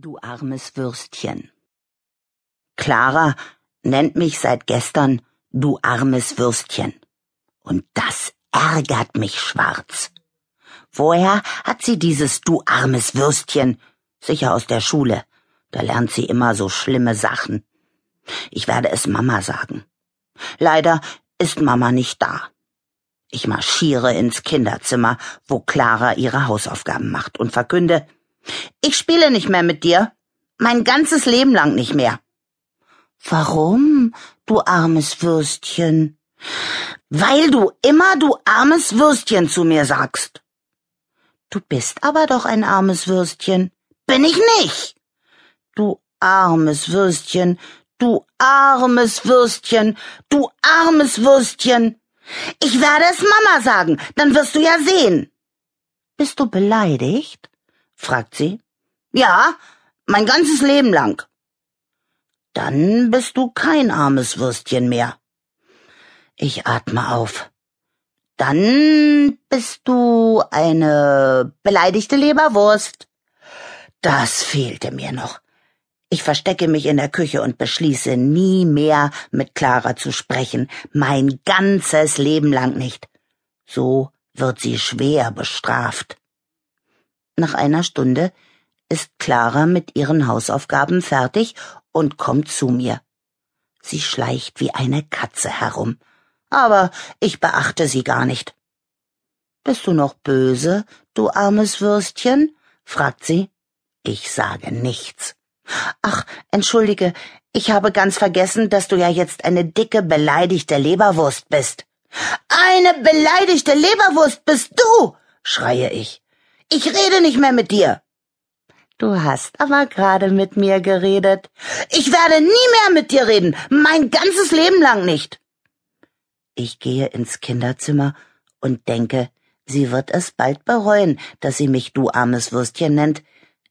Du armes Würstchen. Clara nennt mich seit gestern du armes Würstchen. Und das ärgert mich schwarz. Woher hat sie dieses du armes Würstchen? Sicher aus der Schule. Da lernt sie immer so schlimme Sachen. Ich werde es Mama sagen. Leider ist Mama nicht da. Ich marschiere ins Kinderzimmer, wo Clara ihre Hausaufgaben macht und verkünde, ich spiele nicht mehr mit dir. Mein ganzes Leben lang nicht mehr. Warum, du armes Würstchen? Weil du immer du armes Würstchen zu mir sagst. Du bist aber doch ein armes Würstchen. Bin ich nicht. Du armes Würstchen, du armes Würstchen, du armes Würstchen. Ich werde es Mama sagen, dann wirst du ja sehen. Bist du beleidigt? Fragt sie. Ja, mein ganzes Leben lang. Dann bist du kein armes Würstchen mehr. Ich atme auf. Dann bist du eine beleidigte Leberwurst. Das fehlte mir noch. Ich verstecke mich in der Küche und beschließe, nie mehr mit Clara zu sprechen, mein ganzes Leben lang nicht. So wird sie schwer bestraft. Nach einer Stunde ist Clara mit ihren Hausaufgaben fertig und kommt zu mir. Sie schleicht wie eine Katze herum, aber ich beachte sie gar nicht. Bist du noch böse, du armes Würstchen? fragt sie. Ich sage nichts. Ach, entschuldige, ich habe ganz vergessen, dass du ja jetzt eine dicke, beleidigte Leberwurst bist. Eine beleidigte Leberwurst bist du, schreie ich. Ich rede nicht mehr mit dir. Du hast aber gerade mit mir geredet. Ich werde nie mehr mit dir reden, mein ganzes Leben lang nicht. Ich gehe ins Kinderzimmer und denke, sie wird es bald bereuen, dass sie mich du armes Würstchen nennt.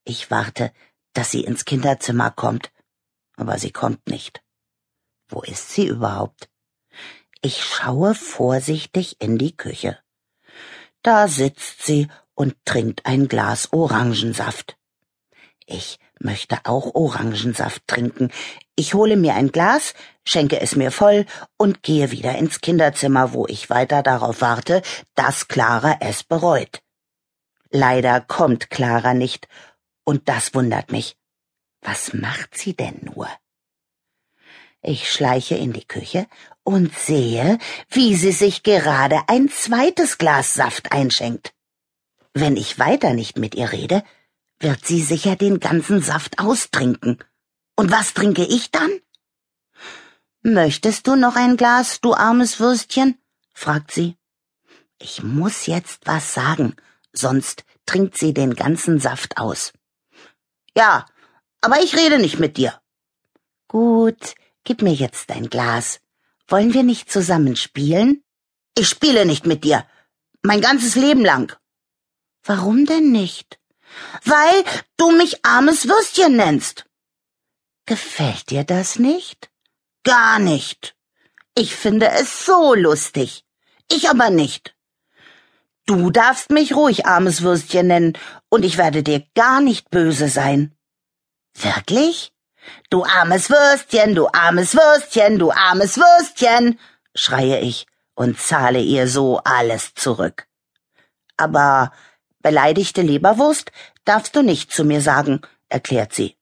Ich warte, dass sie ins Kinderzimmer kommt. Aber sie kommt nicht. Wo ist sie überhaupt? Ich schaue vorsichtig in die Küche. Da sitzt sie und trinkt ein Glas Orangensaft. Ich möchte auch Orangensaft trinken. Ich hole mir ein Glas, schenke es mir voll und gehe wieder ins Kinderzimmer, wo ich weiter darauf warte, dass Clara es bereut. Leider kommt Clara nicht, und das wundert mich. Was macht sie denn nur? Ich schleiche in die Küche und sehe, wie sie sich gerade ein zweites Glas Saft einschenkt. Wenn ich weiter nicht mit ihr rede, wird sie sicher den ganzen Saft austrinken. Und was trinke ich dann? Möchtest du noch ein Glas, du armes Würstchen? fragt sie. Ich muss jetzt was sagen, sonst trinkt sie den ganzen Saft aus. Ja, aber ich rede nicht mit dir. Gut, gib mir jetzt ein Glas. Wollen wir nicht zusammen spielen? Ich spiele nicht mit dir. Mein ganzes Leben lang. Warum denn nicht? Weil du mich armes Würstchen nennst. Gefällt dir das nicht? Gar nicht. Ich finde es so lustig. Ich aber nicht. Du darfst mich ruhig armes Würstchen nennen, und ich werde dir gar nicht böse sein. Wirklich? Du armes Würstchen, du armes Würstchen, du armes Würstchen, schreie ich und zahle ihr so alles zurück. Aber Beleidigte Leberwurst darfst du nicht zu mir sagen, erklärt sie.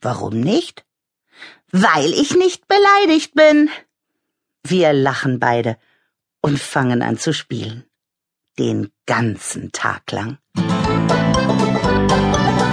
Warum nicht? Weil ich nicht beleidigt bin. Wir lachen beide und fangen an zu spielen. Den ganzen Tag lang. Musik